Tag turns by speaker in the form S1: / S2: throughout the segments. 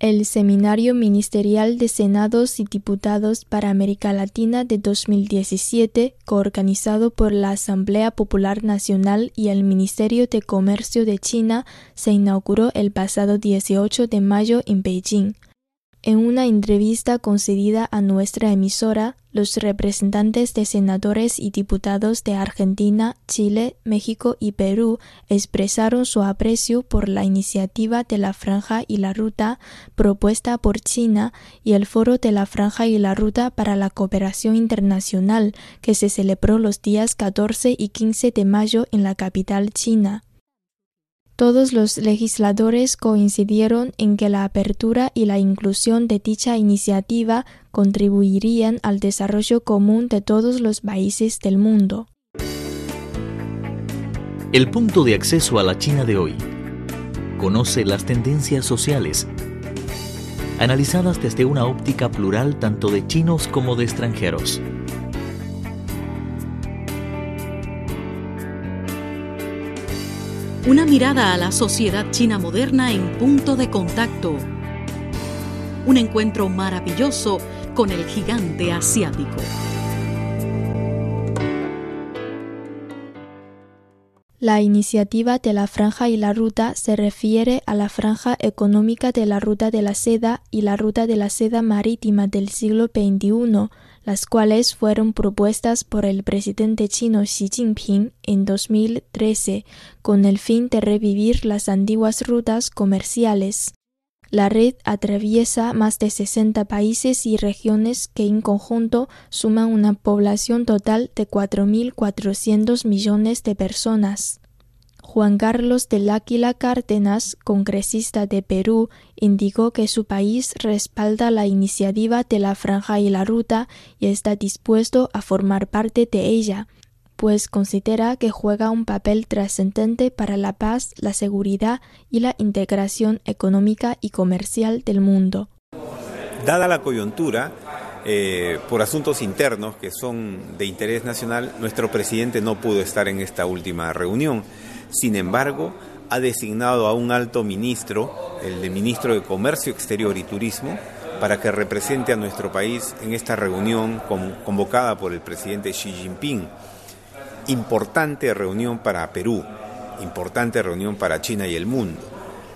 S1: El Seminario Ministerial de Senados y Diputados para América Latina de 2017, coorganizado por la Asamblea Popular Nacional y el Ministerio de Comercio de China, se inauguró el pasado 18 de mayo en Beijing. En una entrevista concedida a nuestra emisora, los representantes de senadores y diputados de Argentina, Chile, México y Perú expresaron su aprecio por la iniciativa de la Franja y la Ruta propuesta por China y el Foro de la Franja y la Ruta para la Cooperación Internacional que se celebró los días 14 y 15 de mayo en la capital china. Todos los legisladores coincidieron en que la apertura y la inclusión de dicha iniciativa contribuirían al desarrollo común de todos los países del mundo.
S2: El punto de acceso a la China de hoy. Conoce las tendencias sociales, analizadas desde una óptica plural tanto de chinos como de extranjeros.
S3: Una mirada a la sociedad china moderna en punto de contacto. Un encuentro maravilloso con el gigante asiático.
S1: La iniciativa de la Franja y la Ruta se refiere a la franja económica de la Ruta de la Seda y la Ruta de la Seda Marítima del siglo XXI, las cuales fueron propuestas por el presidente chino Xi Jinping en 2013 con el fin de revivir las antiguas rutas comerciales. La red atraviesa más de 60 países y regiones que en conjunto suman una población total de 4.400 millones de personas. Juan Carlos del Áquila Cárdenas, congresista de Perú, indicó que su país respalda la iniciativa de la Franja y la Ruta y está dispuesto a formar parte de ella, pues considera que juega un papel trascendente para la paz, la seguridad y la integración económica y comercial del mundo.
S4: Dada la coyuntura, eh, por asuntos internos que son de interés nacional, nuestro presidente no pudo estar en esta última reunión. Sin embargo, ha designado a un alto ministro, el de ministro de Comercio Exterior y Turismo, para que represente a nuestro país en esta reunión convocada por el presidente Xi Jinping. Importante reunión para Perú, importante reunión para China y el mundo.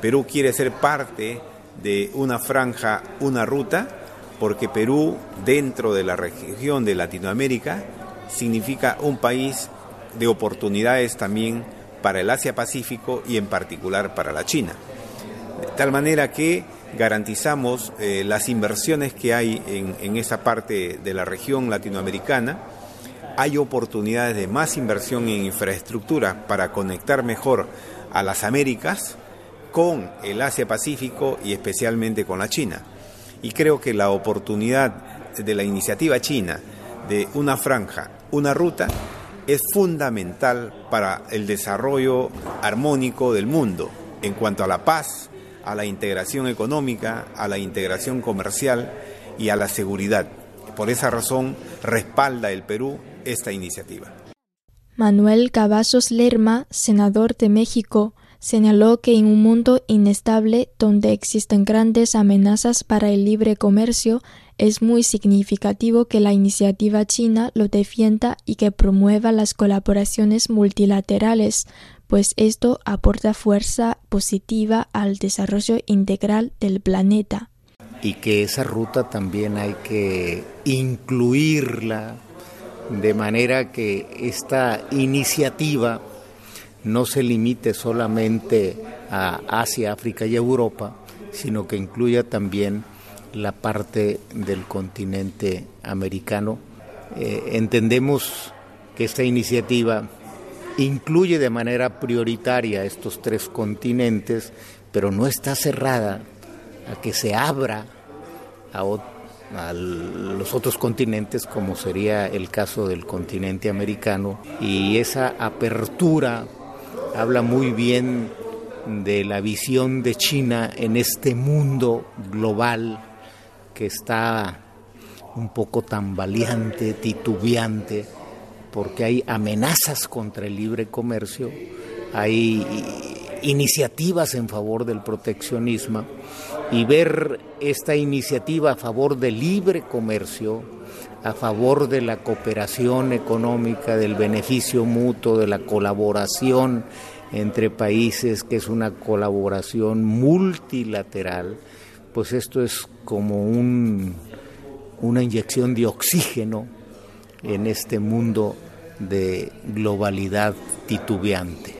S4: Perú quiere ser parte de una franja, una ruta, porque Perú, dentro de la región de Latinoamérica, significa un país de oportunidades también para el Asia-Pacífico y en particular para la China. De tal manera que garantizamos eh, las inversiones que hay en, esa parte de la región latinoamericana. Hay oportunidades de más inversión en infraestructura para conectar mejor a las Américas con el Asia-Pacífico y especialmente con la China. Y creo que la oportunidad de la iniciativa china de una franja, una ruta, es fundamental para el desarrollo armónico del mundo en cuanto a la paz, a la integración económica, a la integración comercial y a la seguridad. Por esa razón respalda el Perú esta iniciativa.
S1: Manuel Cavazos Lerma, senador de México, señaló que en un mundo inestable donde existen grandes amenazas para el libre comercio, es muy significativo que la iniciativa china lo defienda y que promueva las colaboraciones multilaterales, pues esto aporta fuerza positiva al desarrollo integral del planeta.
S5: Y que esa ruta también hay que incluirla de manera que esta iniciativa no se limite solamente a Asia, África y Europa, sino que incluya también la parte del continente americano. Eh, entendemos que esta iniciativa incluye de manera prioritaria estos tres continentes, pero no está cerrada a que se abra a, a, los otros continentes, como sería el caso del continente americano, y esa apertura habla muy bien de la visión de China en este mundo global que está un poco tambaleante, titubeante, porque hay amenazas contra el libre comercio, hay iniciativas en favor del proteccionismo y ver esta iniciativa a favor del libre comercio, a favor de la cooperación económica, del beneficio mutuo, de la colaboración entre países, que es una colaboración multilateral, pues esto es como un, una inyección de oxígeno en este mundo de globalidad titubeante.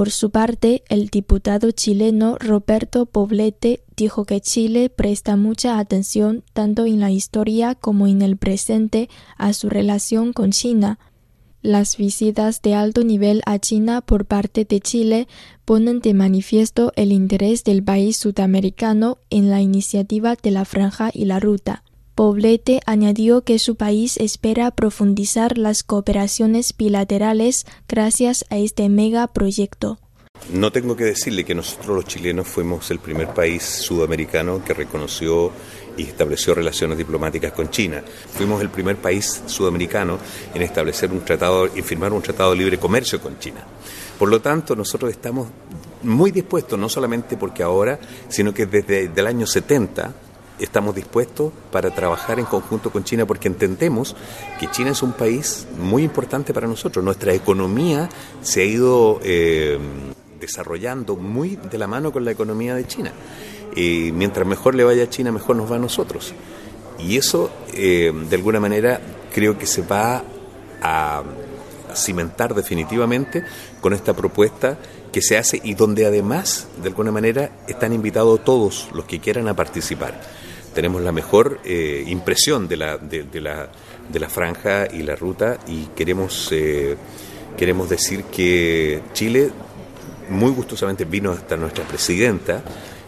S1: Por su parte, el diputado chileno Roberto Poblete dijo que Chile presta mucha atención tanto en la historia como en el presente a su relación con China. Las visitas de alto nivel a China por parte de Chile ponen de manifiesto el interés del país sudamericano en la iniciativa de la franja y la ruta. Poblete añadió que su país espera profundizar las cooperaciones bilaterales gracias a este megaproyecto.
S6: No tengo que decirle que nosotros los chilenos fuimos el primer país sudamericano que reconoció y estableció relaciones diplomáticas con China. Fuimos el primer país sudamericano en establecer un tratado y firmar un tratado de libre comercio con China. Por lo tanto, nosotros estamos muy dispuestos, no solamente porque ahora, sino que desde el año 70 estamos dispuestos para trabajar en conjunto con China porque entendemos que China es un país muy importante para nosotros. Nuestra economía se ha ido eh, desarrollando muy de la mano con la economía de China. Y mientras mejor le vaya a China, mejor nos va a nosotros. Y eso, eh, de alguna manera, creo que se va a cimentar definitivamente con esta propuesta que se hace y donde además, de alguna manera, están invitados todos los que quieran a participar tenemos la mejor eh, impresión de la, de, la, de, la, franja y la ruta y queremos, eh, queremos decir que Chile muy gustosamente vino hasta nuestra presidenta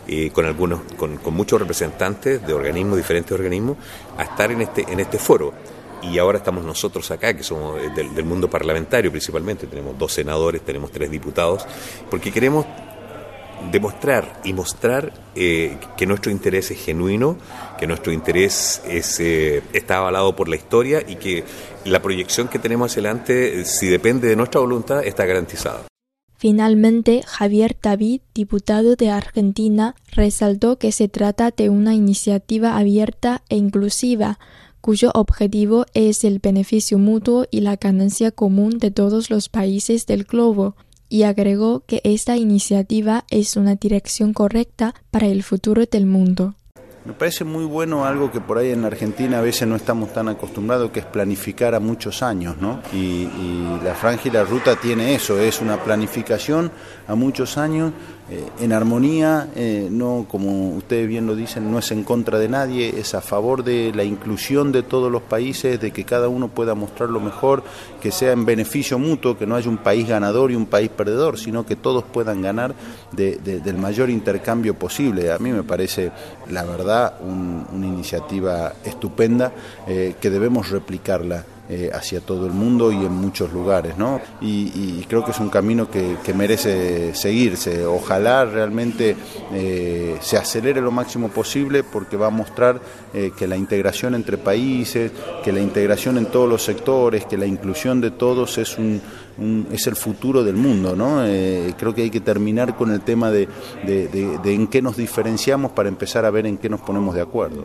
S6: eh, con algunos con, con, muchos representantes de organismos diferentes organismos a estar en este en este foro. Y ahora estamos nosotros acá que somos del, del mundo parlamentario principalmente. Tenemos dos senadores tenemos tres diputados porque queremos demostrar y mostrar eh, que nuestro interés es genuino, que nuestro interés eh, está avalado por la historia y que la proyección que tenemos hacia adelante, si depende de nuestra voluntad, está garantizada.
S1: Finalmente, Javier David, diputado de Argentina, resaltó que se trata de una iniciativa abierta e inclusiva, cuyo objetivo es el beneficio mutuo y la ganancia común de todos los países del globo y agregó que esta iniciativa es una dirección correcta para el futuro del mundo.
S7: Me parece muy bueno algo que por ahí en la Argentina a veces no estamos tan acostumbrados, que es planificar a muchos años, ¿no? Y, la franja y la ruta tiene eso, es una planificación a muchos años, eh, en armonía, eh, no como ustedes bien lo dicen, no es en contra de nadie, es a favor de la inclusión de todos los países, de que cada uno pueda mostrar lo mejor, que sea en beneficio mutuo, que no haya un país ganador y un país perdedor, sino que todos puedan ganar del mayor intercambio posible. A mí me parece, la verdad, una iniciativa estupenda eh, que debemos replicarla eh, hacia todo el mundo y en muchos lugares. ¿no? Y, creo que es un camino que, merece seguirse. Ojalá realmente eh, se acelere lo máximo posible porque va a mostrar que la integración entre países, que la integración en todos los sectores, que la inclusión de todos es un es el futuro del mundo. ¿no? Eh, creo que hay que terminar con el tema de en qué nos diferenciamos para empezar a ver en qué nos ponemos de acuerdo.